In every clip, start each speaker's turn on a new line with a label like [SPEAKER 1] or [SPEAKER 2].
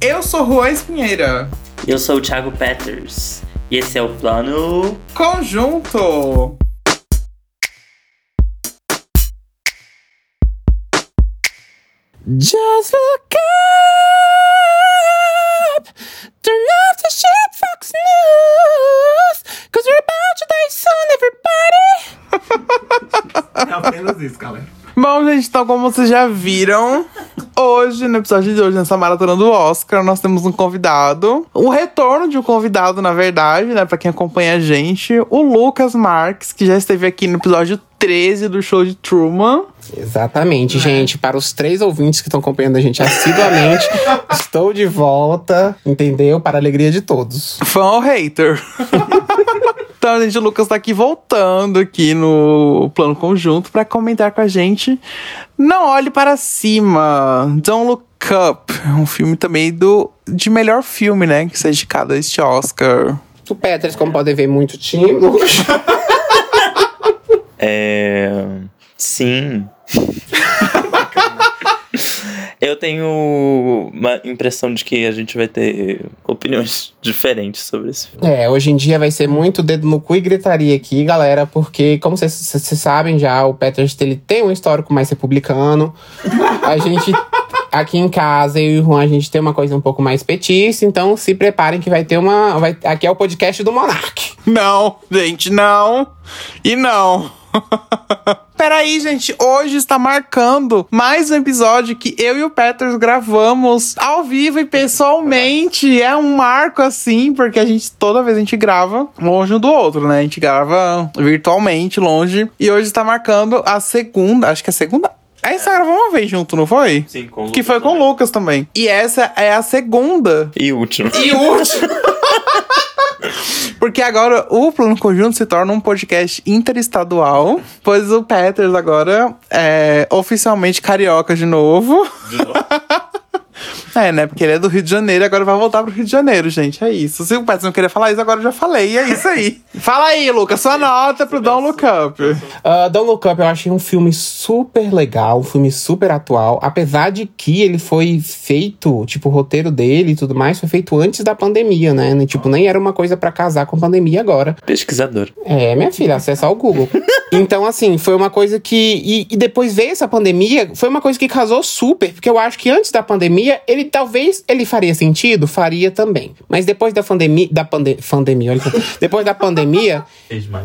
[SPEAKER 1] Eu sou Juan Espinheira.
[SPEAKER 2] Eu sou o Thiago Peters. E esse é o plano.
[SPEAKER 1] Conjunto!
[SPEAKER 3] Just look up, turn off the shit Fox News, cause we're about to die soon, everybody.
[SPEAKER 4] É apenas isso, galera.
[SPEAKER 1] Bom, gente, então como vocês já viram, hoje, no episódio de hoje, nessa maratona do Oscar, nós temos um convidado. O retorno de um convidado, na verdade, né? Pra quem acompanha a gente, o Lucas Marques, que já esteve aqui no episódio 13 do show de Truman.
[SPEAKER 3] Exatamente, gente. Para os três ouvintes que estão acompanhando a gente assiduamente, estou de volta, entendeu? Para a alegria de todos.
[SPEAKER 1] Fã ou hater? então, gente, o Lucas tá aqui voltando aqui no plano conjunto pra comentar com a gente. Não olhe para cima. Don't Look Up. Um filme também do de melhor filme, né? Que seja indicado a este Oscar.
[SPEAKER 3] O Peters, como podem ver, muito tímido.
[SPEAKER 2] É. Sim. Eu tenho uma impressão de que a gente vai ter opiniões diferentes sobre esse filme.
[SPEAKER 3] É, hoje em dia vai ser muito dedo no cu e gritaria aqui, galera, porque, como vocês sabem já, o Peters ele tem um histórico mais republicano. A gente, aqui em casa, eu e o Juan, a gente tem uma coisa um pouco mais petista, então se preparem que vai ter uma. Vai, aqui é o podcast do Monark.
[SPEAKER 1] Não, gente, não. E não. Peraí, gente, hoje está marcando mais um episódio que eu e o Peters gravamos ao vivo e pessoalmente. É um marco assim, porque a gente toda vez a gente grava longe um do outro, né? A gente grava virtualmente, longe. E hoje está marcando a segunda, acho que é a segunda. Aí você gravou uma vez junto, não foi?
[SPEAKER 2] Sim, com o
[SPEAKER 1] Que
[SPEAKER 2] Lucas
[SPEAKER 1] foi com o. Lucas também. E essa é a segunda
[SPEAKER 2] E último.
[SPEAKER 1] e último. Porque agora o Plano Conjunto se torna um podcast interestadual, pois o Peters agora é oficialmente carioca de novo. É, né? Porque ele é do Rio de Janeiro, agora vai voltar pro Rio de Janeiro, gente. É isso. Se o Peters não queria falar isso, agora eu já falei. E é isso aí. Fala aí, Lucas, sua nota pro Don't Look Up.
[SPEAKER 3] Uh, Don't Look Up eu achei um filme super legal, um filme super atual. Apesar de que ele foi feito, tipo, o roteiro dele e tudo mais, foi feito antes da pandemia, né? Tipo, nem era uma coisa pra casar com pandemia agora.
[SPEAKER 2] Pesquisador.
[SPEAKER 3] É, minha filha, acessar o Google. Então, assim, foi uma coisa que. E, e depois veio essa pandemia, foi uma coisa que casou super, porque eu acho que antes da pandemia, ele talvez ele faria sentido, faria também. Mas depois da pandemia. Da pande, pandemia, olha. depois da pandemia,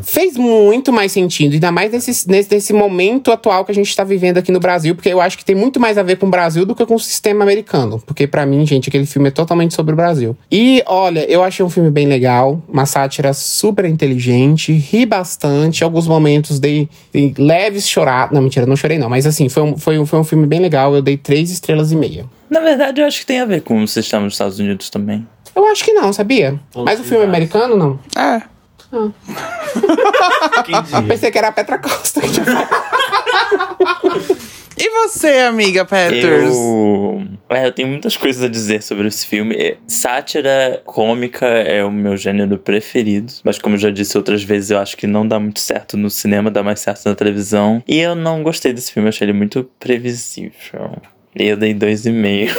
[SPEAKER 3] fez muito mais sentido, ainda mais nesse, nesse, nesse momento atual que a gente tá vivendo aqui no Brasil, porque eu acho que tem muito mais a ver com o Brasil do que com o sistema americano. Porque pra mim, gente, aquele filme é totalmente sobre o Brasil. E olha, eu achei um filme bem legal, uma sátira super inteligente, ri bastante, alguns momentos dei, dei leves chorar. Não, mentira, não chorei não, mas assim, foi um, foi, um, foi um filme bem legal, eu dei três estrelas e meia.
[SPEAKER 2] Na verdade, eu acho que tem a ver com o sistema dos Estados Unidos também.
[SPEAKER 3] Eu acho que não, sabia? Mas o filme é americano, não?
[SPEAKER 1] É.
[SPEAKER 3] Pensei que era a Petra Costa que tinha.
[SPEAKER 1] E você, amiga Peters?
[SPEAKER 2] Eu... É, eu tenho muitas coisas a dizer sobre esse filme. É, Sátira cômica é o meu gênero preferido. Mas como eu já disse outras vezes, eu acho que não dá muito certo no cinema, dá mais certo na televisão. E eu não gostei desse filme, eu achei ele muito previsível. E eu dei dois e meio.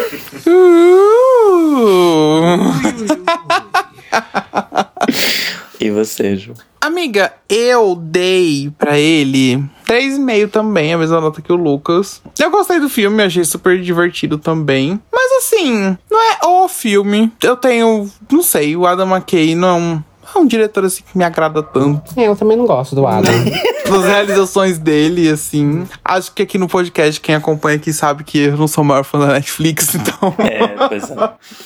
[SPEAKER 2] E você, Ju?
[SPEAKER 1] Amiga, eu dei pra ele 3,5 também, a mesma nota que o Lucas. Eu gostei do filme, achei super divertido também. Mas assim, não é o filme. Eu tenho, não sei, o Adam McKay não é um, é um diretor assim que me agrada tanto.
[SPEAKER 3] É, eu também não gosto do Adam.
[SPEAKER 1] Das realizações dele, assim. Acho que aqui no podcast, quem acompanha aqui sabe que eu não sou o maior fã da Netflix, então.
[SPEAKER 2] É, pois é.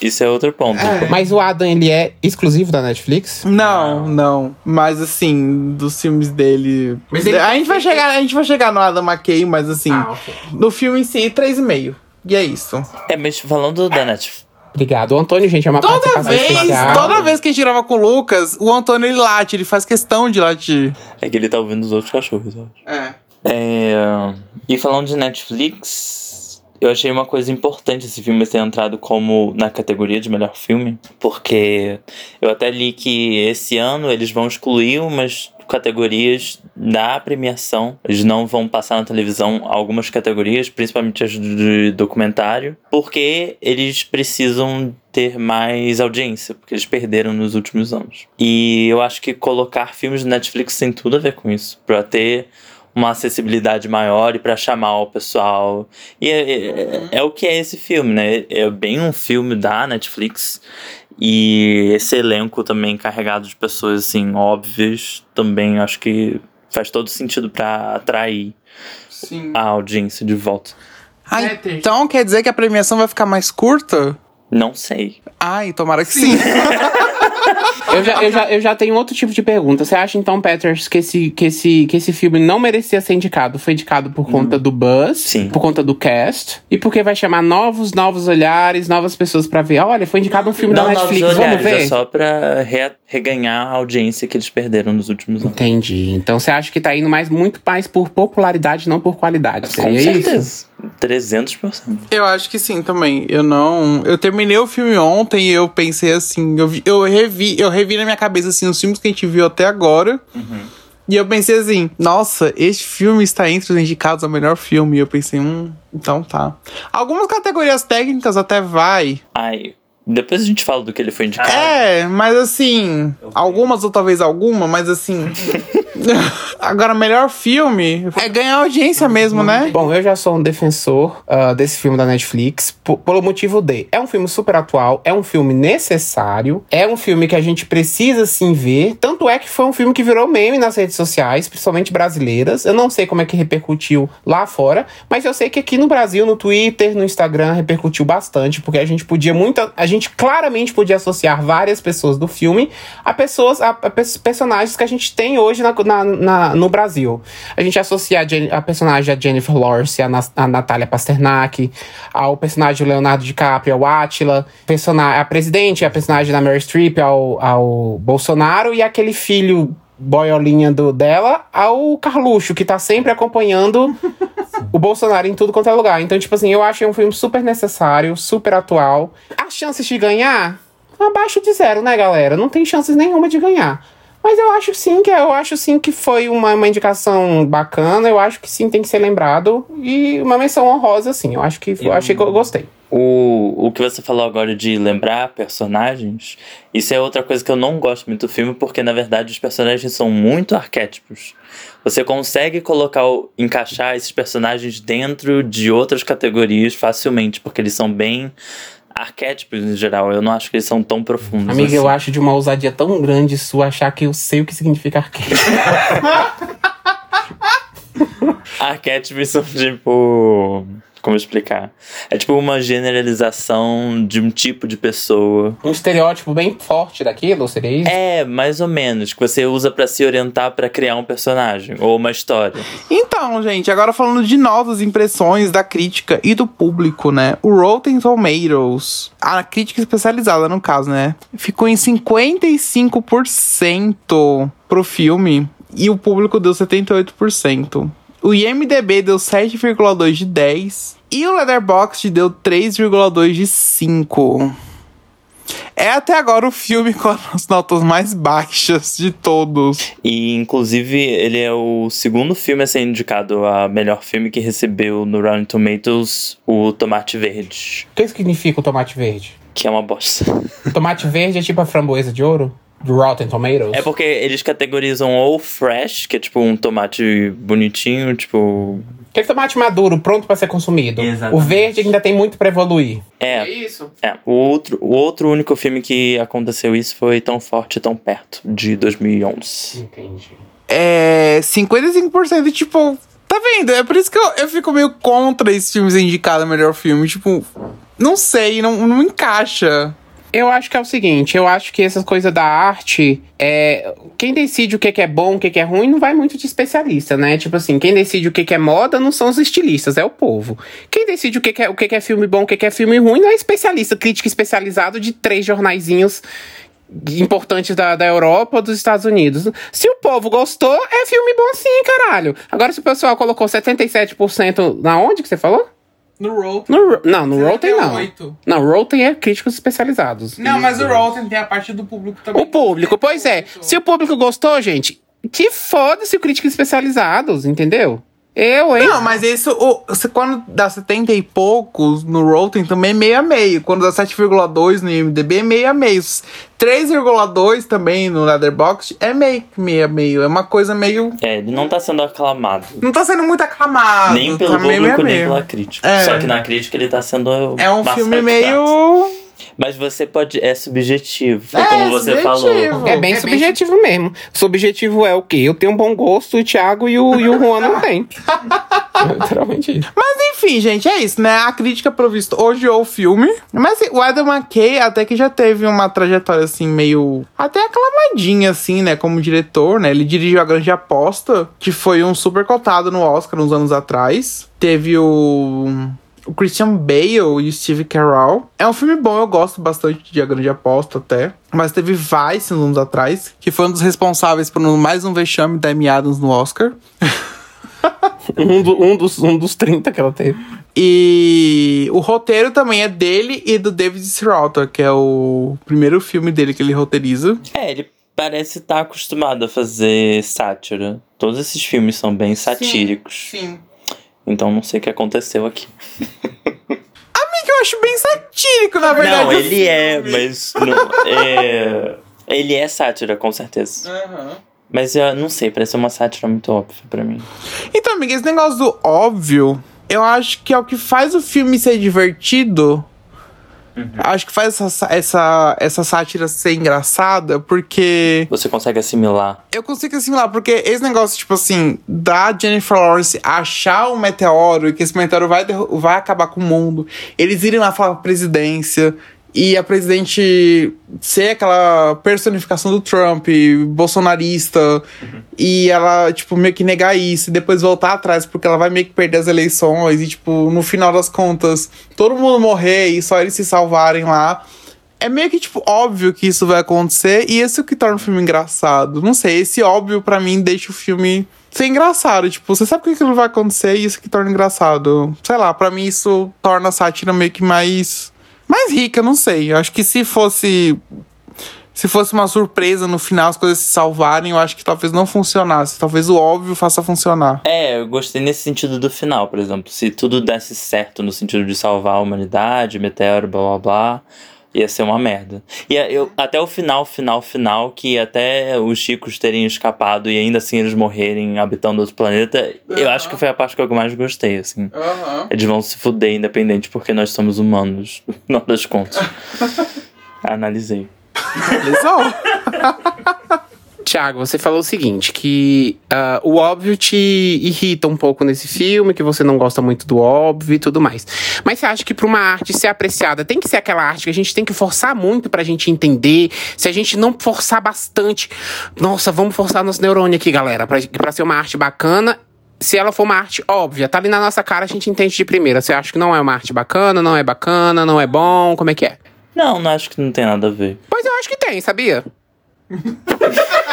[SPEAKER 2] Isso é outro ponto.
[SPEAKER 3] Mas o Adam, ele é exclusivo da Netflix?
[SPEAKER 1] Não, não. Mas assim, dos filmes dele.
[SPEAKER 3] Mas ele-
[SPEAKER 1] a gente vai chegar, a gente vai chegar no Adam McKay, mas assim,
[SPEAKER 3] Ah, ok.
[SPEAKER 1] no filme em si, 3,5. E é isso.
[SPEAKER 2] É, mas falando da Netflix.
[SPEAKER 3] Obrigado. O Antônio, gente, é uma
[SPEAKER 1] Toda vez,
[SPEAKER 3] especial.
[SPEAKER 1] toda vez que a gente grava com o Lucas, o Antônio ele late, ele faz questão de latir.
[SPEAKER 2] É que ele tá ouvindo os outros cachorros, eu acho.
[SPEAKER 1] É.
[SPEAKER 2] É, e falando de Netflix, eu achei uma coisa importante esse filme ter entrado como na categoria de melhor filme, porque eu até li que esse ano eles vão excluir umas categorias da premiação. Eles não vão passar na televisão algumas categorias, principalmente as de documentário, porque eles precisam ter mais audiência, porque eles perderam nos últimos anos. E eu acho que colocar filmes do Netflix tem tudo a ver com isso, para ter uma acessibilidade maior e para chamar o pessoal. E é, é, é, o que é esse filme, né? É bem um filme da Netflix. E esse elenco também carregado de pessoas assim óbvias, também acho que faz todo sentido para atrair Sim. a audiência de volta.
[SPEAKER 1] Ah, então quer dizer que a premiação vai ficar mais curta?
[SPEAKER 2] Não sei.
[SPEAKER 1] Ai, tomara que sim.
[SPEAKER 3] eu, já, eu, já, eu já tenho outro tipo de pergunta. Você acha, então, Peters, que esse, que esse, que esse filme não merecia ser indicado? Foi indicado por conta hum. do buzz,
[SPEAKER 2] Sim.
[SPEAKER 3] por conta do cast, e porque vai chamar novos, novos olhares, novas pessoas pra ver. Olha, foi indicado um filme não, da Netflix, olhares, vamos ver?
[SPEAKER 2] É só pra re reganhar a audiência que eles perderam nos últimos anos.
[SPEAKER 3] Entendi. Então você acha que tá indo mais, muito mais por popularidade, não por qualidade. Seria Com certeza. Isso?
[SPEAKER 2] 300%.
[SPEAKER 1] Eu acho que sim também. Eu não. Eu terminei o filme ontem e eu pensei assim. Eu, vi, eu, revi, eu revi na minha cabeça assim os filmes que a gente viu até agora. Uhum. E eu pensei assim, nossa, este filme está entre os indicados ao melhor filme. E eu pensei, hum, então tá. Algumas categorias técnicas até vai.
[SPEAKER 2] Ai, depois a gente fala do que ele foi indicado.
[SPEAKER 1] É, mas assim, algumas ou talvez alguma, mas assim. Agora, melhor filme é ganhar audiência mesmo, né?
[SPEAKER 3] Bom, eu já sou um defensor uh, desse filme da Netflix pelo motivo de é um filme super atual, é um filme necessário, é um filme que a gente precisa sim ver. Tanto é que foi um filme que virou meme nas redes sociais, principalmente brasileiras. Eu não sei como é que repercutiu lá fora, mas eu sei que aqui no Brasil, no Twitter, no Instagram, repercutiu bastante, porque a gente podia muito. A gente claramente podia associar várias pessoas do filme a pessoas, a, a personagens que a gente tem hoje na, na, na, no Brasil. A gente associa a, Jen, a personagem a Jennifer Lawrence, a, a Natália Pasternak, ao personagem Leonardo DiCaprio, ao Attila, a presidente, a personagem da Mary Streep, ao, ao Bolsonaro, e aquele filho boiolinha do, dela ao Carluxo, que tá sempre acompanhando o Bolsonaro em tudo quanto é lugar. Então, tipo assim, eu achei um filme super necessário, super atual. As chances de ganhar, abaixo de zero, né, galera? Não tem chances nenhuma de ganhar. Mas eu acho sim que eu acho sim que foi uma, uma indicação bacana. Eu acho que sim tem que ser lembrado e uma menção honrosa, sim. Eu acho que eu achei que eu gostei.
[SPEAKER 2] O, o que você falou agora de lembrar personagens, isso é outra coisa que eu não gosto muito do filme, porque na verdade os personagens são muito arquétipos. Você consegue colocar, encaixar esses personagens dentro de outras categorias facilmente, porque eles são bem arquétipos em geral. Eu não acho que eles são tão profundos.
[SPEAKER 3] Amiga, assim. eu acho de uma ousadia tão grande sua achar que eu sei o que significa arquétipo.
[SPEAKER 2] arquétipos são tipo como explicar? É tipo uma generalização de um tipo de pessoa.
[SPEAKER 3] Um estereótipo bem forte daquilo, seria isso?
[SPEAKER 2] É, mais ou menos, que você usa para se orientar para criar um personagem ou uma história.
[SPEAKER 1] Então, gente, agora falando de novas impressões da crítica e do público, né? O Rotten Tomatoes, a crítica especializada no caso, né? Ficou em 55% pro filme e o público deu 78%. O IMDB deu 7,2 de 10. E o Letterboxd deu 3,2 de 5. É até agora o filme com as notas mais baixas de todos.
[SPEAKER 2] E, inclusive, ele é o segundo filme a ser indicado a melhor filme que recebeu no Rotten Tomatoes o Tomate Verde.
[SPEAKER 3] O que significa o Tomate Verde?
[SPEAKER 2] Que é uma bosta.
[SPEAKER 3] O tomate verde é tipo a framboesa de ouro? Rotten Tomatoes?
[SPEAKER 2] É porque eles categorizam ou fresh, que é tipo um tomate bonitinho, tipo.
[SPEAKER 3] Aquele tomate maduro, pronto para ser consumido. Exatamente. O verde ainda tem muito para evoluir.
[SPEAKER 2] É. É isso. É. O outro, o outro único filme que aconteceu isso foi Tão Forte, Tão Perto, de 2011.
[SPEAKER 3] Entendi.
[SPEAKER 1] É. 55%, tipo. Tá vendo? É por isso que eu, eu fico meio contra esses filmes indicados melhor filme. Tipo, não sei, não, não encaixa.
[SPEAKER 3] Eu acho que é o seguinte, eu acho que essas coisas da arte, é, quem decide o que, é bom, o que, é ruim, não vai muito de especialista, né? Tipo assim, quem decide o que, é moda não são os estilistas, é o povo. Quem decide o que, é, o que, é filme bom, o que, é filme ruim, não é especialista, crítico especializado de três jornaizinhos importantes da, da Europa dos Estados Unidos. Se o povo gostou, é filme bom sim, caralho. Agora, se o pessoal colocou 77% na onde que você falou?
[SPEAKER 1] No Rotten.
[SPEAKER 3] No, não, no Rotten não. 8. Não, Rotten é críticos especializados.
[SPEAKER 1] Não, mas o Rotten tem a parte do público também.
[SPEAKER 3] O público, pois é. Se o público gostou, gente, Que foda-se críticos especializados, entendeu? Eu, hein?
[SPEAKER 1] Não, mas isso, o, se- quando dá 70 e poucos no Rotten também é meio a meio. Quando dá 7,2 no IMDB é meio a meio. 3,2 também no Letterboxd é meio que meio a meio. É uma coisa meio.
[SPEAKER 2] É, ele não tá sendo aclamado.
[SPEAKER 1] Não tá sendo muito aclamado.
[SPEAKER 2] nem pelo
[SPEAKER 1] tá meio, meio,
[SPEAKER 2] público, nem
[SPEAKER 1] meio.
[SPEAKER 2] pela crítica.
[SPEAKER 1] É.
[SPEAKER 2] Só que na crítica ele tá sendo.
[SPEAKER 1] É um filme meio.
[SPEAKER 2] Mas você pode. É subjetivo. Foi
[SPEAKER 1] É,
[SPEAKER 2] como você
[SPEAKER 1] subjetivo.
[SPEAKER 2] falou.
[SPEAKER 3] É bem
[SPEAKER 1] É bem
[SPEAKER 3] subjetivo mesmo. Subjetivo é o quê? Eu tenho um bom gosto, o Thiago e o, e o Juan não tem. É Literalmente isso.
[SPEAKER 1] Mas enfim, gente, é isso, né? A crítica, pelo visto, odiou o filme. Mas o Adam McKay até que já teve uma trajetória, assim, meio... Até aclamadinha, assim, né? Como diretor, né? Ele dirigiu A Grande Aposta, que foi um super cotado no Oscar uns anos atrás. Teve o... O Christian Bale e o Steve Carell. É um filme bom, eu gosto bastante de A Grande Aposta até. Mas teve Vice uns anos atrás, que foi um dos responsáveis por mais um vexame da Amy Adams no Oscar.
[SPEAKER 3] Um, do- um dos, um dos 30 que ela teve.
[SPEAKER 1] E o roteiro também é dele e do David Sirota, que é o primeiro filme dele que ele roteiriza.
[SPEAKER 2] É, ele parece estar acostumado a fazer sátira. Todos esses filmes são bem satíricos.
[SPEAKER 1] Sim.
[SPEAKER 2] Então não sei o que aconteceu aqui.
[SPEAKER 1] Que eu acho bem satírico, na verdade.
[SPEAKER 2] não, ele é, mas. Não, é, ele é sátira, com certeza.
[SPEAKER 1] Aham.
[SPEAKER 2] Mas eu não sei, parece uma sátira muito óbvia pra mim.
[SPEAKER 1] Então, amiga, esse negócio do óbvio, eu acho que é o que faz o filme ser divertido. Acho que faz essa, essa, essa sátira ser engraçada, porque.
[SPEAKER 2] Você consegue assimilar.
[SPEAKER 1] Eu consigo assimilar, porque esse negócio, tipo assim, da Jennifer Lawrence achar um meteoro e que esse meteoro vai, vai acabar com o mundo, eles irem lá falar pra presidência e a presidente ser aquela personificação do Trump, bolsonarista, e ela, tipo, meio que negar isso e depois voltar atrás porque ela vai meio que perder as eleições e, tipo, no final das contas, todo mundo morrer e só eles se salvarem lá. É meio que, tipo, óbvio que isso vai acontecer e esse é o que torna o filme engraçado. Não sei, esse óbvio pra mim deixa o filme ser engraçado. Tipo, você sabe que aquilo vai acontecer e isso que torna engraçado. Sei lá, pra mim isso torna a sátira meio que mais. Mais rica, não sei. Eu acho que se fosse. Se fosse uma surpresa no final, as coisas se salvarem, eu acho que talvez não funcionasse. Talvez o óbvio faça funcionar.
[SPEAKER 2] É, eu gostei nesse sentido do final, por exemplo. Se tudo desse certo no sentido de salvar a humanidade, meteoro, blá blá blá, ia ser uma merda. E é, eu, até o final, final, final, que até os chicos terem escapado e ainda assim eles morrerem habitando outro planeta, eu acho que foi a parte que eu mais gostei, assim.
[SPEAKER 1] Aham.
[SPEAKER 2] Eles vão se fuder independente porque nós somos humanos, no final das contas. Analisei.
[SPEAKER 1] Lisão.
[SPEAKER 3] Tiago, você falou o seguinte, que ah, o óbvio te irrita um pouco nesse filme, que você não gosta muito do óbvio e tudo mais. Mas você acha que pra uma arte ser apreciada, tem que ser aquela arte que a gente tem que forçar muito pra gente entender? Se a gente não forçar bastante... Nossa, vamos forçar nosso neurônio aqui, galera, pra, pra ser uma arte bacana... Se ela for uma arte óbvia, tá ali na nossa cara, a gente entende de primeira. Você acha que não é uma arte bacana, não é bacana, não é bom? Como é que é?
[SPEAKER 2] Não, não acho que não tem nada a ver.
[SPEAKER 3] Pois eu acho que tem, sabia?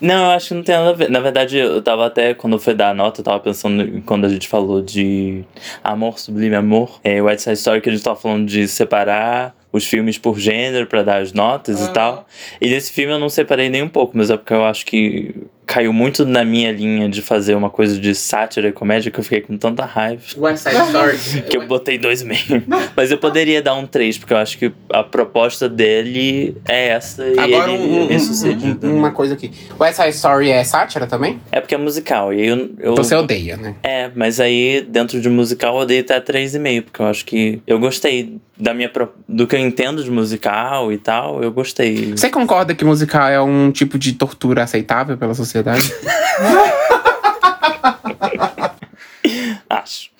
[SPEAKER 2] Não, eu acho que não tem nada a ver. Na verdade, eu tava até, quando foi dar a nota, eu tava pensando quando a gente falou de amor, sublime amor. É, o West Side Story, que a gente tava falando de separar os filmes por gênero pra dar as notas e tal. E nesse filme eu não separei nem um pouco, mas é porque eu acho que caiu muito na minha linha de fazer uma coisa de sátira e comédia que eu fiquei com tanta raiva.
[SPEAKER 3] West Side Story.
[SPEAKER 2] Que eu botei dois e meio. Mas eu poderia dar um três, porque eu acho que a proposta dele é essa e
[SPEAKER 3] Agora,
[SPEAKER 2] ele
[SPEAKER 3] um-
[SPEAKER 2] é
[SPEAKER 3] um-
[SPEAKER 2] bem sucedido.
[SPEAKER 3] um- uma coisa aqui. West Side Story é sátira também?
[SPEAKER 2] É porque é musical. E aí eu, eu-
[SPEAKER 3] Você odeia, né?
[SPEAKER 2] É, mas aí dentro de musical eu dei até 3,5, porque eu acho que eu gostei da minha do que eu entendo de musical e tal, eu gostei.
[SPEAKER 3] Você concorda que musical é um tipo de tortura aceitável pela sociedade?
[SPEAKER 2] Acho.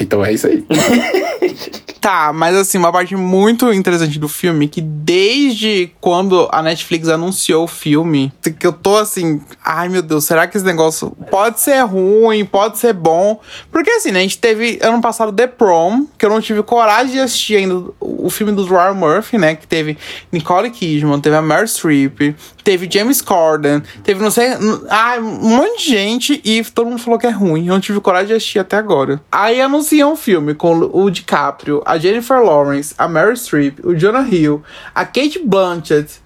[SPEAKER 3] Então é isso aí.
[SPEAKER 1] Tá, mas assim, uma parte muito interessante do filme, que desde quando a Netflix anunciou o filme, que eu tô assim, ai meu Deus, será que esse negócio pode ser ruim, pode ser bom? Porque assim, né, a gente teve ano passado The Prom, que eu não tive coragem de assistir ainda o filme do Ryan Murphy, né, que teve Nicole Kidman, teve a Meryl Streep, teve James Corden, teve não sei, ai, um monte de gente e todo mundo falou que é ruim. Eu não tive coragem de assistir até agora. Aí anunciam um filme com o DiCaprio, a Jennifer Lawrence, a Meryl Streep, o Jonah Hill, a Kate Blanchett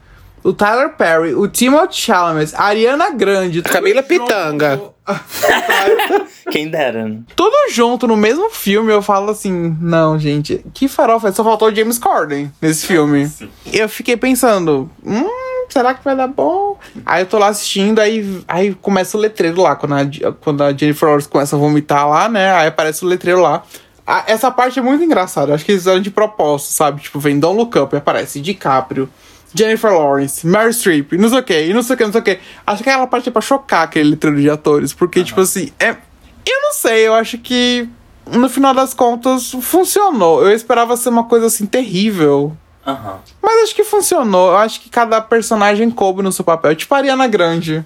[SPEAKER 1] o Tyler Perry, o Timothée Chalamet, a Ariana Grande.
[SPEAKER 3] A Camila Pitanga.
[SPEAKER 2] Quem dera. né?
[SPEAKER 1] Tudo junto no mesmo filme, eu falo assim, não, gente, que farofa, só faltou o James Corden nesse filme. Eu fiquei pensando, hum, será que vai dar bom? Aí eu tô lá assistindo, aí, aí começa o letreiro lá, quando a, quando a Jennifer Lawrence começa a vomitar lá, né, aí aparece o letreiro lá. Ah, essa parte é muito engraçada, acho que eles fizeram de propósito, sabe? Tipo, vem Don't Look Up e aparece DiCaprio, Jennifer Lawrence, Mary Streep, não sei o que, e não sei o que, não sei o que. Acho que aquela parte é pra chocar aquele letreiro de atores, porque, tipo assim, é. Eu não sei, eu acho que no final das contas funcionou. Eu esperava ser uma coisa assim terrível.
[SPEAKER 2] Aham.
[SPEAKER 1] Mas acho que funcionou. Eu acho que cada personagem coube no seu papel. Tipo a Ariana Grande.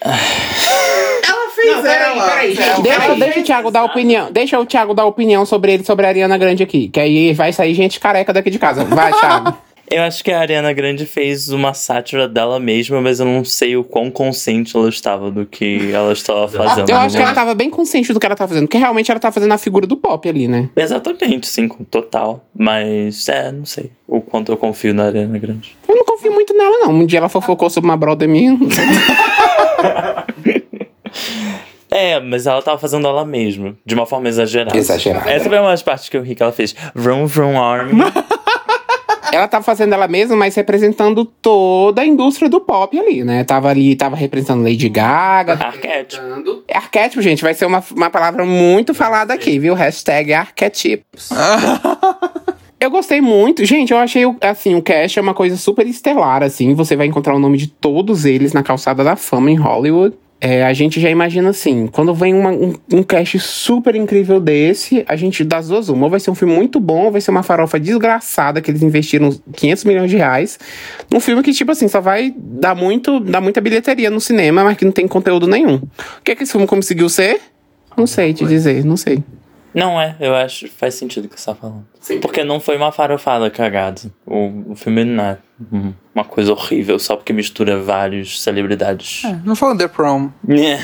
[SPEAKER 1] Ela fez
[SPEAKER 3] Não, peraí,
[SPEAKER 1] ela.
[SPEAKER 3] peraí, gente.
[SPEAKER 1] Ela
[SPEAKER 3] Deixa,
[SPEAKER 1] fez.
[SPEAKER 3] deixa o Thiago dar opinião. Deixa o Thiago dar opinião sobre ele, sobre a Ariana Grande aqui. Que aí vai sair gente careca daqui de casa. Vai, Thiago.
[SPEAKER 2] Eu acho que a Ariana Grande fez uma sátira dela mesma, mas eu não sei o quão consciente ela estava do que ela estava fazendo.
[SPEAKER 3] Eu acho que ela tava bem consciente do que ela tá fazendo. Porque realmente ela tá fazendo a figura do pop ali, né?
[SPEAKER 2] Exatamente, sim, com total. Mas, é, não sei o quanto eu confio na Ariana Grande.
[SPEAKER 3] Eu não confio muito nela, não. Um dia ela fofocou sobre uma brother minha.
[SPEAKER 2] É, mas ela tava fazendo ela mesma, de uma forma exagerada.
[SPEAKER 3] Exagerada.
[SPEAKER 2] Essa foi uma das partes que eu ri que ela fez. Vroom, vroom, army.
[SPEAKER 3] ela tava fazendo ela mesma, mas representando toda a indústria do pop ali, né? Tava ali, tava representando Lady Gaga.
[SPEAKER 2] Arquétipo.
[SPEAKER 3] Arquétipo, gente, vai ser uma, uma palavra muito falada aqui, viu? Hashtag arquétipos. Eu gostei muito. Gente, eu achei, assim, o cast é uma coisa super estelar, assim. Você vai encontrar o nome de todos eles na calçada da fama em Hollywood. É, a gente já imagina assim, quando vem uma- um, um cast super incrível desse, a gente das duas uma. Vai ser um filme muito bom, vai ser uma farofa desgraçada que eles investiram 500 milhões de reais. Num filme que, tipo assim, só vai dar, muito, dar muita bilheteria no cinema, mas que não tem conteúdo nenhum. O que, é que esse filme conseguiu ser? Não sei te dizer, não sei.
[SPEAKER 2] Não é, eu acho faz sentido o que você tá falando. Porque não foi uma farofada cagada. O, o filme não é uma coisa horrível só porque mistura vários celebridades.
[SPEAKER 1] Não foi um The Prom.
[SPEAKER 2] É.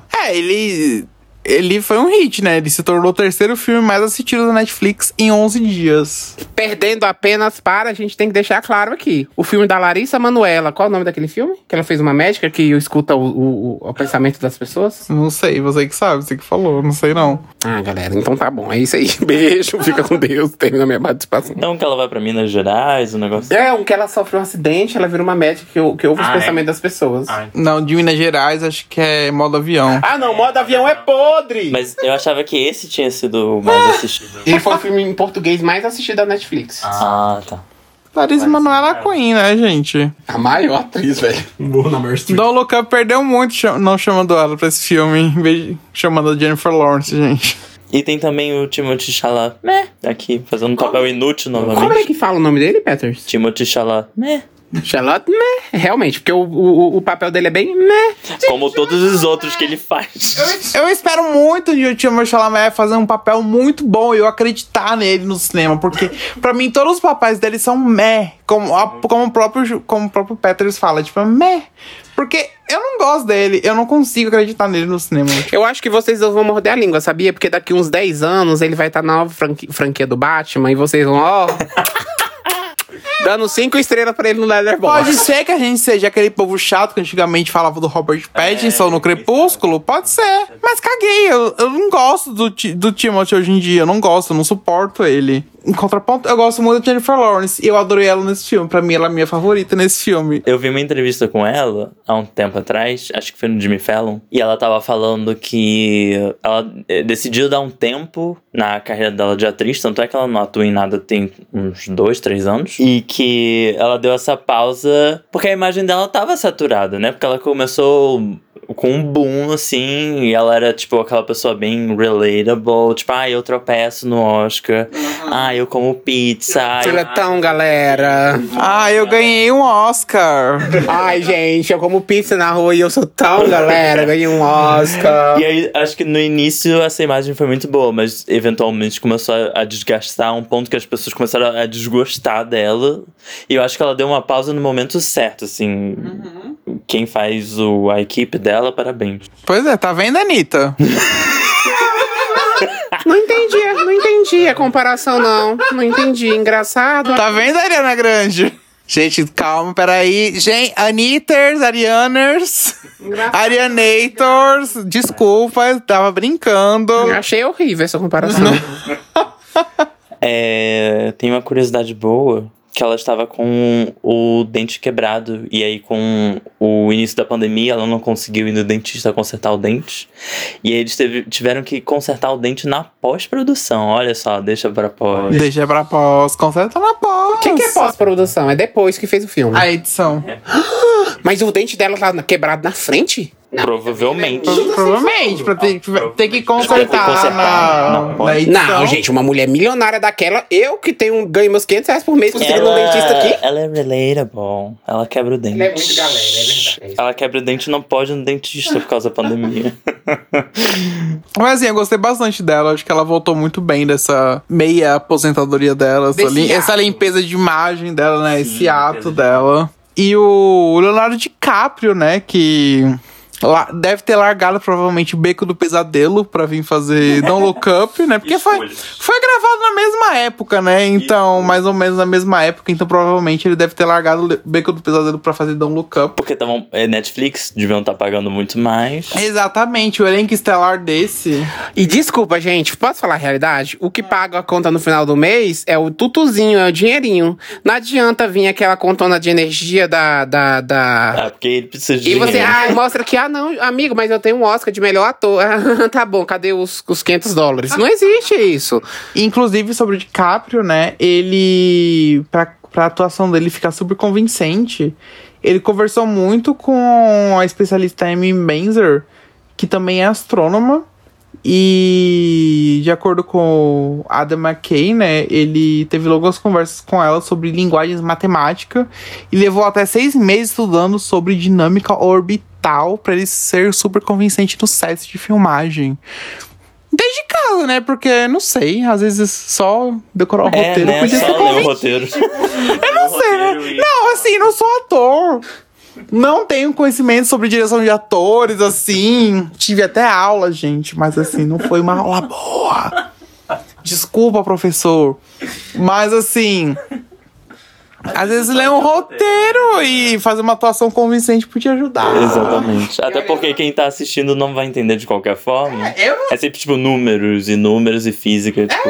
[SPEAKER 1] É, ele. Ele foi um hit, né? Ele se tornou o terceiro filme mais assistido da Netflix em 11 dias.
[SPEAKER 3] Perdendo apenas para, a gente tem que deixar claro aqui. O filme da Larissa Manoela, qual é o nome daquele filme? Que ela fez uma médica que escuta o, o, o- pensamento das pessoas?
[SPEAKER 1] Não sei, você que sabe, você que falou, não sei não.
[SPEAKER 3] Ah, galera, então tá bom. É isso aí. Beijo, fica com Deus. Termina a minha participação.
[SPEAKER 2] Então que ela vai pra Minas Gerais, o negócio.
[SPEAKER 3] É, um que ela sofre um acidente, ela vira uma médica que, que ouve os
[SPEAKER 2] Ah, é?
[SPEAKER 3] pensamentos das pessoas.
[SPEAKER 2] Ah,
[SPEAKER 1] Não, de Minas Gerais, acho que é modo avião.
[SPEAKER 3] Ah, não, modo avião é podre!
[SPEAKER 2] Mas eu achava que esse tinha sido o mais assistido.
[SPEAKER 3] Ele foi o filme em português mais assistido da Netflix.
[SPEAKER 2] Ah, tá.
[SPEAKER 1] Larissa Manoela Queen, né, gente?
[SPEAKER 3] A maior atriz, velho.
[SPEAKER 4] Burro na Meryl Streep.
[SPEAKER 1] Don't Look Up perdeu muito cha- não chamando ela pra esse filme, em vez de chamando a Jennifer Lawrence, gente.
[SPEAKER 2] E tem também o Timothy Chalamet aqui, fazendo um papel inútil
[SPEAKER 3] Como é
[SPEAKER 2] novamente.
[SPEAKER 3] que fala o nome dele, Peters?
[SPEAKER 2] Timothy Chalamet
[SPEAKER 3] Charlotte, meh. Realmente, porque o, o, o papel dele é bem meh.
[SPEAKER 2] Como todos os outros que ele faz.
[SPEAKER 1] Eu espero muito de o Timothée Chalamet fazer um papel muito bom e eu acreditar nele no cinema, porque pra mim todos os papéis dele são meh, como, a- como, o, próprio, como o próprio Peters fala, tipo, meh. Porque eu não gosto dele, eu não consigo acreditar nele no cinema.
[SPEAKER 3] Eu acho que vocês vão morder a língua, sabia? Porque daqui uns 10 anos ele vai estar na nova franqui- franquia do Batman e vocês vão, ó. dando cinco estrelas pra ele no
[SPEAKER 1] Pode
[SPEAKER 3] Letterboxd.
[SPEAKER 1] ser que a gente seja aquele povo chato que antigamente falava do Robert Pattinson no Crepúsculo, pode ser. Mas caguei, eu, eu não gosto do, do Timothy hoje em dia, eu não gosto, eu não suporto ele. Em contraponto, eu gosto muito da Jennifer Lawrence e eu adorei ela nesse filme. Pra mim, ela é a minha favorita nesse filme.
[SPEAKER 2] Eu vi uma entrevista com ela há um tempo atrás, acho que foi no Jimmy Fallon, e ela tava falando que ela eh, decidiu dar um tempo na carreira dela de atriz, tanto é que ela não atua em nada tem uns dois, três anos, e que ela deu essa pausa porque a imagem dela tava saturada, né? Porque ela começou com um boom, assim, e ela era, tipo, aquela pessoa bem relatable, tipo, ah, eu tropeço no Oscar, ah, eu como pizza, ai,
[SPEAKER 3] Então, galera.
[SPEAKER 1] Ah, eu ganhei um Oscar.
[SPEAKER 3] Ai, gente, eu como pizza na rua e eu sou tão galera. Ganhei um Oscar.
[SPEAKER 2] E aí, acho que no início essa imagem foi muito boa, mas eventualmente começou a, a desgastar a um ponto que as pessoas começaram a desgostar dela. E eu acho que ela deu uma pausa no momento certo, assim. Quem faz o, a equipe dela, parabéns.
[SPEAKER 1] Pois é, tá vendo, Anitta?
[SPEAKER 3] Não entendi, não entendi a comparação, não. Não entendi. Engraçado.
[SPEAKER 1] Tá vendo, Ariana Grande? Gente, calma, peraí. Gente, Anitters, Arianers, Arianators, desculpa, tava brincando.
[SPEAKER 3] Eu achei horrível essa comparação.
[SPEAKER 2] É, tem uma curiosidade boa que ela estava com o dente quebrado e aí com o início da pandemia ela não conseguiu ir no dentista consertar o dente e aí eles teve- tiveram que consertar o dente na pós-produção. Olha só, deixa pra pós.
[SPEAKER 1] Deixa pra pós, conserta na pós.
[SPEAKER 3] O que, que é pós-produção? É depois que fez o filme.
[SPEAKER 1] A edição.
[SPEAKER 3] Mas o dente dela tá quebrado na frente?
[SPEAKER 2] Provavelmente.
[SPEAKER 1] Provavelmente, pra ter, ter que consertar,
[SPEAKER 2] Consertar
[SPEAKER 1] na,
[SPEAKER 2] na
[SPEAKER 1] na.
[SPEAKER 3] Não, gente, uma mulher milionária daquela, eu que tenho ganho meus 500 reais por mês conseguindo um dentista aqui.
[SPEAKER 2] ela é relatable. Ela quebra o dente.
[SPEAKER 3] Ela é muito galera, é verdade.
[SPEAKER 2] Ela quebra o dente e não pode ir no dentista por causa da pandemia.
[SPEAKER 1] Mas assim, eu gostei bastante dela. Acho que ela voltou muito bem dessa meia aposentadoria dela. Essa, lim-
[SPEAKER 3] ato.
[SPEAKER 1] essa limpeza de imagem dela, né? Esse
[SPEAKER 2] limpeza
[SPEAKER 1] ato
[SPEAKER 2] de-
[SPEAKER 1] dela. E o Leonardo DiCaprio, né? Que la- deve ter largado provavelmente o Beco do Pesadelo pra vir fazer Don't Look Up, né? Porque foi, foi gravado na mesma época, né? Então, mais ou menos na mesma época. Então, provavelmente ele deve ter largado o Beco do Pesadelo pra fazer Don't Look Up.
[SPEAKER 2] Porque tavam, é Netflix, deviam estar pagando muito mais.
[SPEAKER 1] Exatamente, o elenco estelar desse.
[SPEAKER 3] E desculpa, gente, posso falar a realidade? O que paga a conta no final do mês é o tutuzinho, é o dinheirinho. Não adianta vir aquela contona de energia da. da, da...
[SPEAKER 2] Ah, porque ele precisa de
[SPEAKER 3] E você,
[SPEAKER 2] dinheiro.
[SPEAKER 3] ah, mostra que, ah, não, amigo, mas eu tenho um Oscar de melhor ator. Tá bom, cadê os, os 500 dólares? Não existe isso.
[SPEAKER 1] Inclusive, sobre o DiCaprio, né? Ele. Pra, pra atuação dele ficar super convincente, ele conversou muito com a especialista Amy Benzer, que também é astrônoma. E de acordo com Adam McKay, né, ele teve longas conversas com ela sobre linguagens matemáticas e levou até seis meses estudando sobre dinâmica orbital para ele ser super convincente no set de filmagem. Desde casa, né? Porque, não sei, às vezes só decorar o
[SPEAKER 2] É,
[SPEAKER 1] roteiro
[SPEAKER 2] né?
[SPEAKER 1] podia
[SPEAKER 2] Só
[SPEAKER 1] ser
[SPEAKER 2] ler o
[SPEAKER 1] convincente.
[SPEAKER 2] roteiro.
[SPEAKER 1] Eu não sei, né? Não, assim, não sou ator. Não tenho conhecimento sobre direção de atores, assim. Tive até aula, gente, mas assim, não foi uma aula boa. Desculpa, professor. Mas assim. Às vezes ler um roteiro e fazer uma atuação convincente podia ajudar.
[SPEAKER 2] Exatamente. Até porque quem tá assistindo não vai entender de qualquer forma.
[SPEAKER 1] Eu não
[SPEAKER 2] É sempre, tipo, números e números e física. Tipo,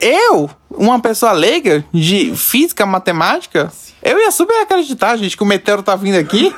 [SPEAKER 1] Eu, uma pessoa leiga de física, matemática, eu ia super acreditar, gente, que o meteoro tá vindo aqui.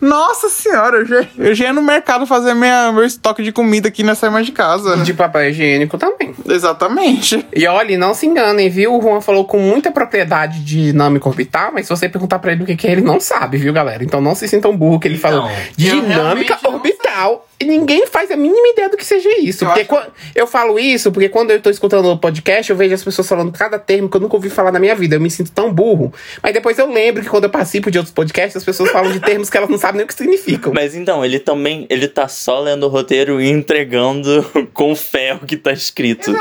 [SPEAKER 1] Nossa senhora, eu já, eu já ia no mercado fazer minha, meu estoque de comida aqui nessa mais de casa.
[SPEAKER 3] De papel higiênico também.
[SPEAKER 1] Exatamente.
[SPEAKER 3] E olha, não se enganem, viu? O Juan falou com muita propriedade de dinâmica orbital, mas se você perguntar pra ele o que que é, ele não sabe, viu, galera? Então não se sintam burro que ele falou
[SPEAKER 1] eu
[SPEAKER 3] dinâmica orbital. E ninguém faz a mínima ideia do que seja isso.
[SPEAKER 1] Eu
[SPEAKER 3] porque
[SPEAKER 1] acho-
[SPEAKER 3] eu falo isso porque quando eu tô escutando o podcast, eu vejo as pessoas falando cada termo que eu nunca ouvi falar na minha vida. Eu me sinto tão burro. Mas depois eu lembro que quando eu participo de outros podcasts, as pessoas falam de termos que elas não sabem nem o que significam.
[SPEAKER 2] Mas então, ele também, ele tá só lendo o roteiro e entregando com fé o que tá escrito.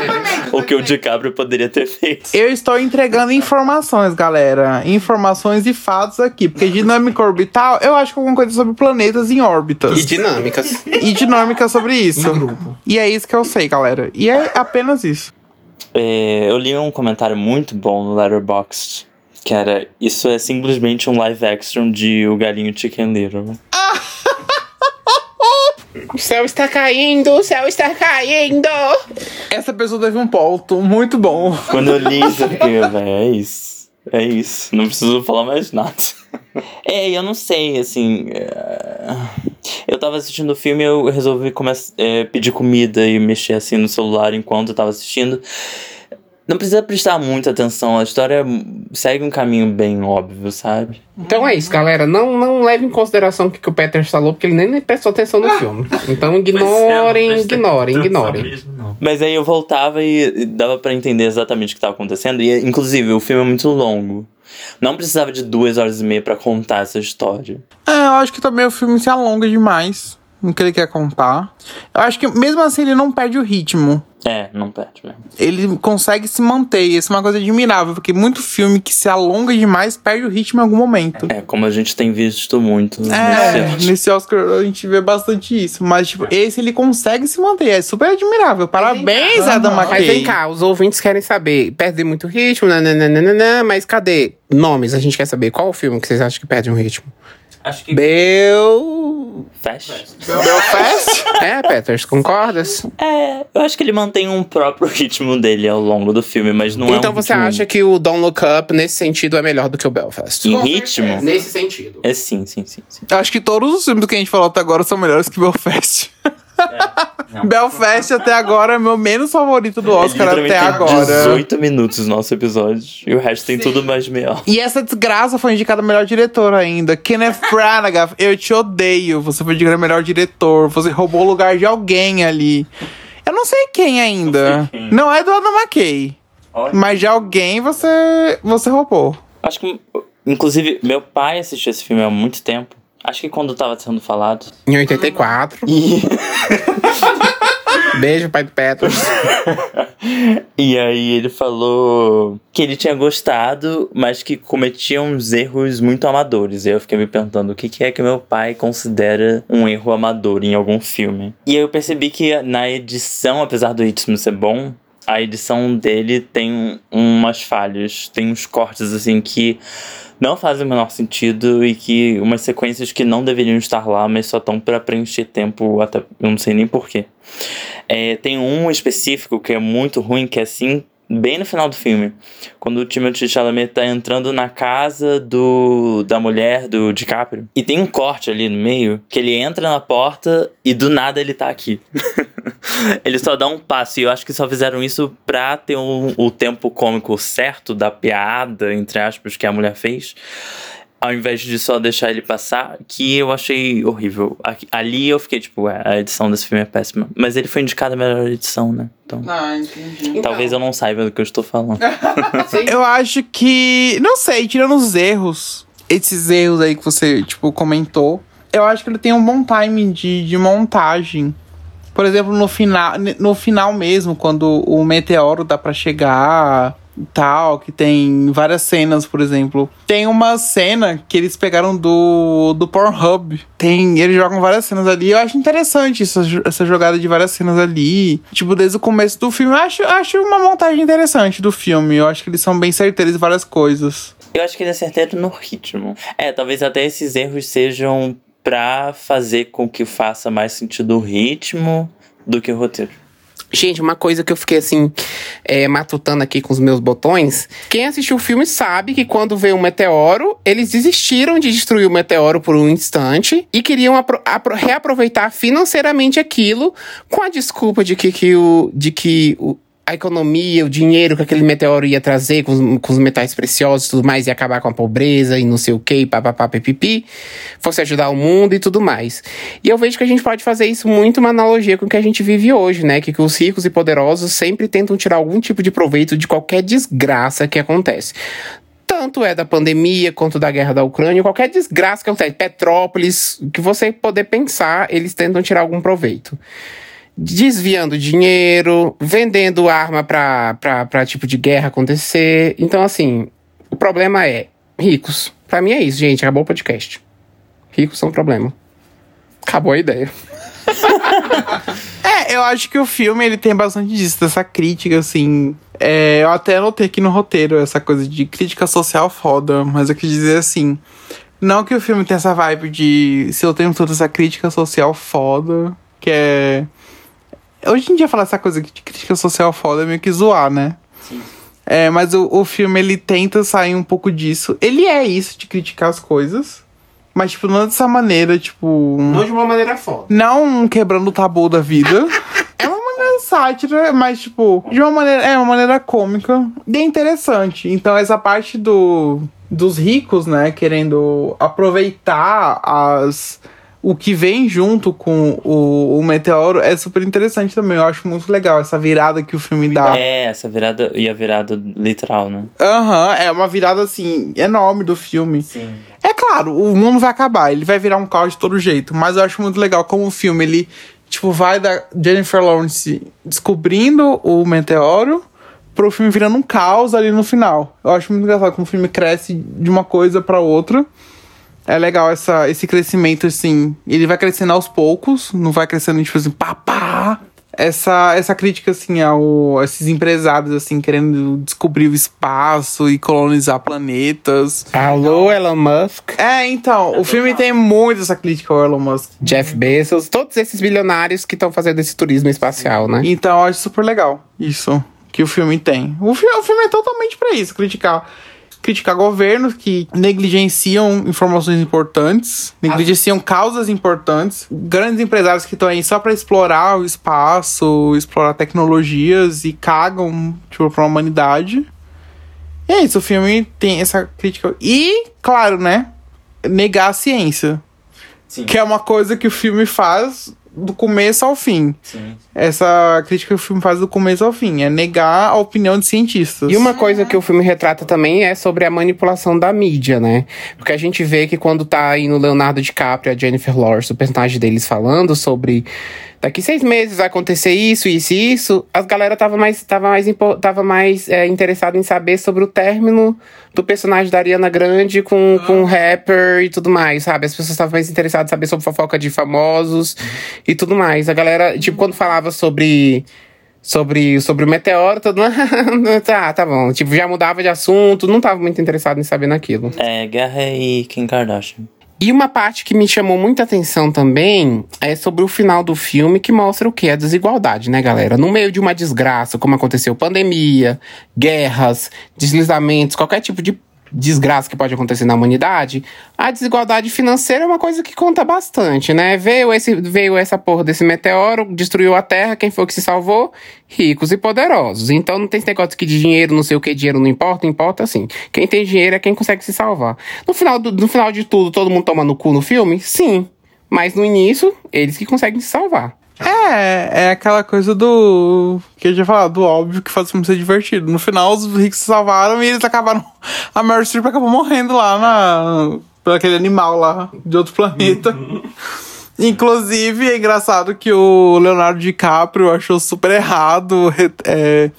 [SPEAKER 2] O que o DiCaprio poderia ter feito.
[SPEAKER 1] Eu estou entregando informações, galera. Informações e fatos aqui. Porque dinâmica orbital, eu acho que é alguma coisa sobre planetas em órbitas.
[SPEAKER 3] E dinâmicas.
[SPEAKER 1] E dinâmica sobre isso. E é isso que eu sei, galera. E é apenas isso.
[SPEAKER 2] É, eu li um comentário muito bom no Letterboxd. Que era, isso é simplesmente um live action de O Galinho Chicken Little.
[SPEAKER 3] O céu está caindo, o céu está caindo.
[SPEAKER 1] Essa pessoa teve um ponto muito bom.
[SPEAKER 2] Quando eu li isso, eu fiquei, velho, é isso. É isso. Não preciso falar mais nada. É, eu não sei, assim. é, Eu tava assistindo o filme eu resolvi começar, é, pedir comida e mexer assim no celular enquanto eu tava assistindo. Não precisa prestar muita atenção, a história segue um caminho bem óbvio, sabe?
[SPEAKER 3] Então é isso, galera. Não, não leve em consideração o que, que o Peter falou, porque ele nem, nem prestou atenção no filme. Então ignorem, ignorem, ignorem.
[SPEAKER 2] Mas aí eu voltava e dava pra entender exatamente o que tava acontecendo. E, inclusive, o filme é muito longo. Não precisava de duas horas e meia pra contar essa história.
[SPEAKER 1] É, eu acho que também o filme se alonga demais no que ele quer contar. Eu acho que mesmo assim ele não perde o ritmo.
[SPEAKER 2] É, não perde mesmo.
[SPEAKER 1] Ele consegue se manter. Isso é uma coisa admirável, porque muito filme que se alonga demais perde o ritmo em algum momento.
[SPEAKER 2] É, como a gente tem visto muito.
[SPEAKER 1] É,
[SPEAKER 2] nesse-
[SPEAKER 1] nesse Oscar a gente vê bastante isso. Mas, tipo, esse ele consegue se manter. É super admirável. Parabéns, Adam
[SPEAKER 3] Mas vem
[SPEAKER 1] McKay.
[SPEAKER 3] cá, os ouvintes querem saber. Perde muito ritmo, nananana, mas cadê? Nomes, a gente quer saber. Qual o filme que vocês acham que perde um ritmo?
[SPEAKER 2] Acho que.
[SPEAKER 3] Bel...
[SPEAKER 2] Fast?
[SPEAKER 1] Belfast?
[SPEAKER 3] É, Peters, concordas?
[SPEAKER 2] É, eu acho que ele mantém um próprio ritmo dele ao longo do filme, mas não é
[SPEAKER 3] então
[SPEAKER 2] um
[SPEAKER 3] você
[SPEAKER 2] ritmo-
[SPEAKER 3] acha que o Don't Look Up, nesse sentido, é melhor do que o Belfast?
[SPEAKER 2] Em ritmo?
[SPEAKER 3] Nesse sentido.
[SPEAKER 2] É sim, sim, sim. sim.
[SPEAKER 1] Eu acho que todos os filmes que a gente falou até agora são melhores que Belfast.
[SPEAKER 2] não.
[SPEAKER 1] Belfast até agora é meu menos favorito do Oscar
[SPEAKER 2] É
[SPEAKER 1] até agora.
[SPEAKER 2] 18 minutos no nosso episódio. E o resto tem tudo mais meia hora.
[SPEAKER 1] E essa desgraça foi indicada melhor diretor ainda. Kenneth Branagh, eu te odeio. Você foi indicado melhor diretor. Você roubou o lugar de alguém ali. Eu não sei quem ainda.
[SPEAKER 2] Não sei quem.
[SPEAKER 1] Não é do Adam McKay.
[SPEAKER 2] Olha.
[SPEAKER 1] Mas de alguém você, você roubou.
[SPEAKER 2] Acho que, inclusive, meu pai assistiu esse filme há muito tempo. Acho que quando tava sendo falado.
[SPEAKER 3] Em 84.
[SPEAKER 2] E,
[SPEAKER 3] Beijo, pai do Peters.
[SPEAKER 2] e aí ele falou que ele tinha gostado, mas que cometia uns erros muito amadores. E eu fiquei me perguntando o que, que é que meu pai considera um erro amador em algum filme. E aí eu percebi que na edição, apesar do ritmo ser bom, a edição dele tem umas falhas, tem uns cortes assim que não fazem o menor sentido e que umas sequências que não deveriam estar lá, mas só estão para preencher tempo, até eu não sei nem porquê. É, tem um específico que é muito ruim, que é assim, bem no final do filme. Quando o Timothée Chalamet tá entrando na casa do da mulher do DiCaprio. E tem um corte ali no meio, que ele entra na porta e do nada ele tá aqui. ele só dá um passo. E eu acho que só fizeram isso pra ter um- o tempo cômico certo da piada, entre aspas, que a mulher fez. Ao invés de só deixar ele passar, que eu achei horrível. Aqui- Ali eu fiquei tipo, ué, a edição desse filme é péssima. Mas ele foi indicado a melhor edição, né? Então.
[SPEAKER 1] Ah, entendi.
[SPEAKER 2] Talvez eu não saiba do que eu estou falando.
[SPEAKER 1] Eu acho que. Não sei, tirando os erros, esses erros aí que você, tipo, comentou, eu acho que ele tem um bom timing de, de montagem. Por exemplo, no final, no final mesmo, quando o meteoro dá pra chegar tal, que tem várias cenas, por exemplo. Tem uma cena que eles pegaram do, do Pornhub. Tem, eles jogam várias cenas ali. Eu acho interessante essa, jo- essa jogada de várias cenas ali. Tipo, desde o começo do filme. Eu acho, acho uma montagem interessante do filme. Eu acho que eles são bem certeiros em várias coisas.
[SPEAKER 2] Eu acho que ele é certeiro no ritmo. É, talvez até esses erros sejam pra fazer com que faça mais sentido o ritmo do que o roteiro.
[SPEAKER 3] Gente, uma coisa que eu fiquei assim, é, matutando aqui com os meus botões. Quem assistiu o filme sabe que quando veio um meteoro, eles desistiram de destruir o meteoro por um instante e queriam apro- apro- reaproveitar financeiramente aquilo com a desculpa de que, que o. De que o a economia, o dinheiro que aquele meteoro ia trazer com os, com os metais preciosos e tudo mais, ia acabar com a pobreza e não sei o que, papapá, pipipi, fosse ajudar o mundo e tudo mais. E eu vejo que a gente pode fazer isso muito uma analogia com o que a gente vive hoje, né? Que, que os ricos e poderosos sempre tentam tirar algum tipo de proveito de qualquer desgraça que acontece. Tanto é da pandemia quanto da guerra da Ucrânia, qualquer desgraça que acontece, Petrópolis, que você poder pensar, eles tentam tirar algum proveito desviando dinheiro, vendendo arma pra tipo de guerra acontecer. Então, assim, o problema é ricos. Pra mim é isso, gente. Acabou o podcast. Ricos são um problema. Acabou a ideia.
[SPEAKER 1] É, eu acho que o filme ele tem bastante disso, dessa crítica, assim. É, eu até anotei aqui no roteiro essa coisa de crítica social foda, mas eu quis dizer assim. Não que o filme tenha essa vibe de se eu tenho toda essa crítica social foda, que é. Hoje em dia falar essa coisa de crítica social foda é meio que zoar, né? É, mas o, o filme ele tenta sair um pouco disso. Ele é isso de criticar as coisas, mas tipo, não dessa maneira, tipo.
[SPEAKER 3] de uma maneira foda.
[SPEAKER 1] Não quebrando o tabu da vida. É uma maneira sátira, mas, tipo, de uma maneira. É uma maneira cômica e é interessante. Então, essa parte do, dos ricos, né, querendo aproveitar as. O que vem junto com o, o meteoro é super interessante também. Eu acho muito legal essa virada que o filme dá.
[SPEAKER 2] É, essa virada e a virada literal, né?
[SPEAKER 1] Aham, é uma virada assim, enorme do filme.
[SPEAKER 2] Sim.
[SPEAKER 1] É claro, o mundo vai acabar, ele vai virar um caos de todo jeito, mas eu acho muito legal como o filme ele Tipo, vai da Jennifer Lawrence descobrindo o meteoro pro filme virando um caos ali no final. Eu acho muito engraçado como o filme cresce de uma coisa para outra. É legal essa, esse crescimento, assim. Ele vai crescendo aos poucos, não vai crescendo, tipo assim, pá, pá. Essa, essa crítica, assim, ao, a esses empresários, assim, querendo descobrir o espaço e colonizar planetas.
[SPEAKER 3] Alô, Elon Musk,
[SPEAKER 1] É, então, o filme tem muito essa crítica ao Elon Musk.
[SPEAKER 3] Jeff Bezos, todos esses bilionários que estão fazendo esse turismo espacial, né?
[SPEAKER 1] Então, eu acho super legal isso que o filme tem. O, fi o filme é totalmente pra isso, criticar criticar governos que negligenciam informações importantes, negligenciam causas importantes, grandes empresários que estão aí só pra explorar o espaço, explorar tecnologias e cagam tipo pra humanidade. E é isso, o filme tem essa crítica e, claro, né, negar a ciência,
[SPEAKER 2] Sim.
[SPEAKER 1] que é uma coisa que o filme faz do começo ao fim
[SPEAKER 2] Sim.
[SPEAKER 1] essa crítica que o filme faz do começo ao fim, é negar a opinião de cientistas.
[SPEAKER 3] E uma coisa que o filme retrata também é sobre a manipulação da mídia, né? Porque a gente vê que quando tá aí no Leonardo DiCaprio e a Jennifer Lawrence, o personagem deles falando sobre daqui seis meses vai acontecer isso, isso e isso, as galera tava mais, tava mais, tava mais é, interessada em saber sobre o término do personagem da Ariana Grande com, com o rapper e tudo mais, sabe? As pessoas estavam mais interessadas em saber sobre fofoca de famosos e tudo mais. A galera, tipo, quando falava sobre sobre, sobre o meteoro, todo tá, tá bom. Tipo, já mudava de assunto, não tava muito interessado em saber naquilo.
[SPEAKER 2] É, Guerra e Kim Kardashian.
[SPEAKER 3] E uma parte que me chamou muita atenção também é sobre o final do filme, que mostra o que? A desigualdade, né, galera? No meio de uma desgraça, como aconteceu pandemia, guerras, deslizamentos, qualquer tipo de desgraça que pode acontecer na humanidade, a desigualdade financeira é uma coisa que conta bastante, né? Veio, esse, veio essa porra desse meteoro, destruiu a Terra, quem foi que se salvou? Ricos e poderosos. Então não tem esse negócio que de dinheiro, não sei o que, dinheiro não importa, importa assim. Quem tem dinheiro é quem consegue se salvar. No final, do, no final de tudo, todo mundo toma no cu no filme? Sim. Mas no início, eles que conseguem se salvar.
[SPEAKER 1] É, é aquela coisa do. que eu já falado, do óbvio que faz o filme ser divertido. No final, os ricos se salvaram e eles acabaram. A Meryl Streep acabou morrendo lá na. por aquele animal lá de outro planeta. Inclusive, é engraçado que o Leonardo DiCaprio achou super errado. é,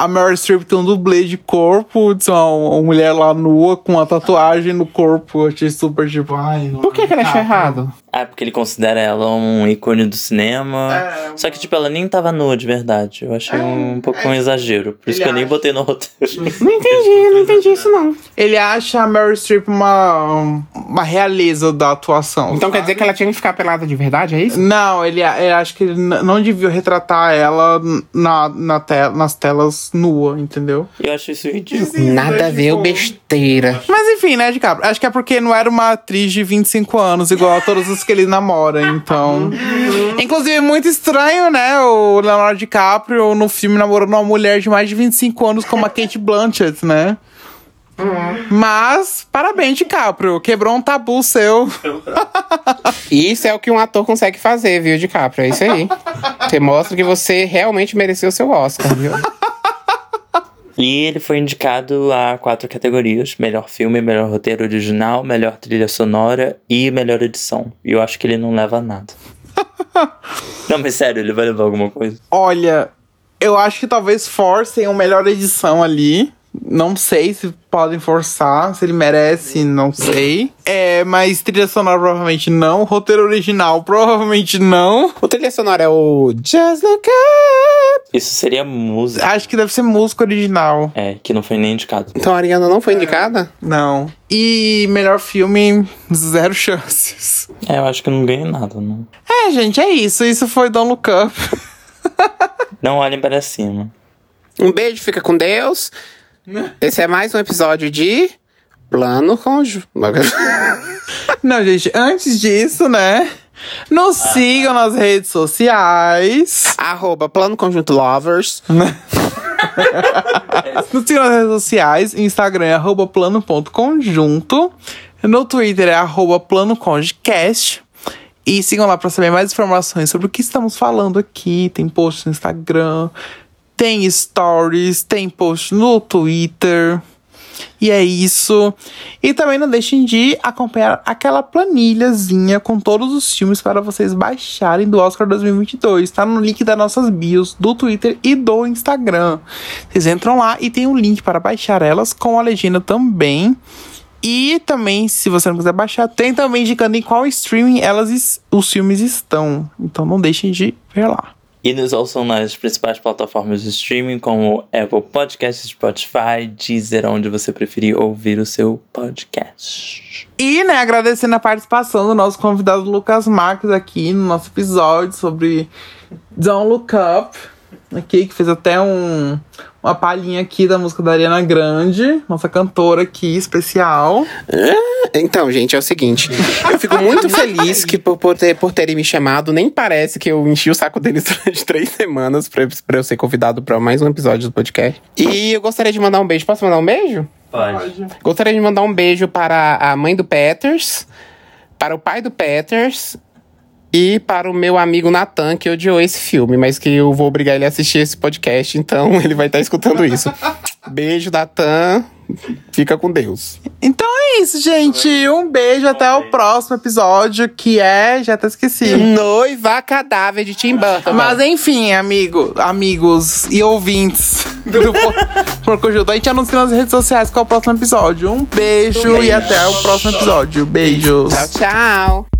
[SPEAKER 1] a Meryl Streep tem um dublê de corpo, de uma, uma mulher lá nua com uma tatuagem no corpo. Eu achei super tipo, ai.
[SPEAKER 3] Por que, que ele achou errado?
[SPEAKER 2] Ah, porque ele considera ela um ícone do cinema.
[SPEAKER 1] É,
[SPEAKER 2] Só que, tipo, ela nem tava nua de verdade. Eu achei um pouco um exagero. Por isso que eu nem
[SPEAKER 1] acha.
[SPEAKER 2] botei no roteiro.
[SPEAKER 3] Não entendi, não entendi isso não.
[SPEAKER 1] Ele acha a Meryl Streep uma, uma realeza da atuação.
[SPEAKER 3] Então quer dizer que ela tinha que ficar pelada de verdade, é isso?
[SPEAKER 1] Não, ele, ele acha que ele não devia retratar ela na, na te, nas telas nua, entendeu?
[SPEAKER 2] Eu acho isso ridículo.
[SPEAKER 3] Nada a ver, o besteira.
[SPEAKER 1] Mas enfim, né, DiCaprio? Acho que é porque não era uma atriz de 25 anos, igual a todas que ele namora, então. Inclusive, é muito estranho, né? O Leonardo DiCaprio no filme namorando uma mulher de mais de 25 anos, como a Kate Blanchett, né? Mas, parabéns, DiCaprio. Quebrou um tabu seu.
[SPEAKER 3] Isso é o que um ator consegue fazer, viu, DiCaprio? É isso aí. Você mostra que você realmente mereceu o seu Oscar, viu?
[SPEAKER 2] E ele foi indicado a quatro categorias: melhor filme, melhor roteiro original, melhor trilha sonora e melhor edição. E eu acho que ele não leva nada. não, mas sério, ele vai levar alguma coisa.
[SPEAKER 1] Olha, eu acho que talvez forcem uma melhor edição ali. Não sei se podem forçar, se ele merece, não sei. É, mas trilha sonora provavelmente não. Roteiro original provavelmente não.
[SPEAKER 3] O trilha sonora é o Just Look Up.
[SPEAKER 2] Isso seria música.
[SPEAKER 1] Acho que deve ser música original.
[SPEAKER 2] É, que não foi nem indicado.
[SPEAKER 3] Então a Ariana não foi indicada?
[SPEAKER 1] Não. E melhor filme, zero chances.
[SPEAKER 2] É, eu acho que não ganhei nada, não.
[SPEAKER 1] É, gente, é isso. Isso foi Don't Look Up.
[SPEAKER 2] Não olhem para cima.
[SPEAKER 3] Um beijo, fica com Deus. Esse é mais um episódio de Plano Conjo.
[SPEAKER 1] Não, gente, antes disso, né? Nos sigam nas redes sociais.
[SPEAKER 3] Arroba Plano Conjunto Lovers.
[SPEAKER 1] Nos sigam nas redes sociais. Instagram é arroba plano.conjunto. No Twitter é arroba. E sigam lá pra saber mais informações sobre o que estamos falando aqui. Tem post no Instagram, tem stories, tem post no Twitter. E é isso. E também não deixem de acompanhar aquela planilhazinha com todos os filmes para vocês baixarem do Oscar 2022. Tá no link das nossas bios do Twitter e do Instagram. Vocês entram lá e tem um link para baixar elas com a legenda também. E também, se você não quiser baixar, tem também indicando em qual streaming elas os filmes estão. Então não deixem de ver lá.
[SPEAKER 2] E nos ouçam nas principais plataformas de streaming, como Apple Podcasts, Spotify, Deezer, onde você preferir ouvir o seu podcast.
[SPEAKER 1] E, né, agradecendo a participação do nosso convidado Lucas Marques aqui no nosso episódio sobre Don't Look Up, aqui, que fez até um, uma palhinha aqui da música da Ariana Grande, nossa cantora aqui, especial.
[SPEAKER 3] Então, gente, é o seguinte. Eu fico muito feliz que por, por, ter, por terem me chamado, nem parece que eu enchi o saco deles durante três semanas pra, pra eu ser convidado pra mais um episódio do podcast. E eu gostaria de mandar um beijo. Posso mandar um beijo?
[SPEAKER 2] Pode.
[SPEAKER 3] Gostaria de mandar um beijo para a mãe do Peters, para o pai do Peters e para o meu amigo Natan, que odiou esse filme, mas que eu vou obrigar ele a assistir esse podcast, então ele vai estar escutando isso. Beijo, Natan. Fica com Deus.
[SPEAKER 1] Então é isso, gente. Um beijo até o próximo episódio, que é. Já até esqueci.
[SPEAKER 3] Noiva cadáver de Tim Burton.
[SPEAKER 1] Mas enfim, amigo, amigos e ouvintes do Porco Junto, a gente anuncia nas redes sociais qual é o próximo episódio. Um beijo, e até o próximo episódio. Beijos.
[SPEAKER 3] Tchau, tchau.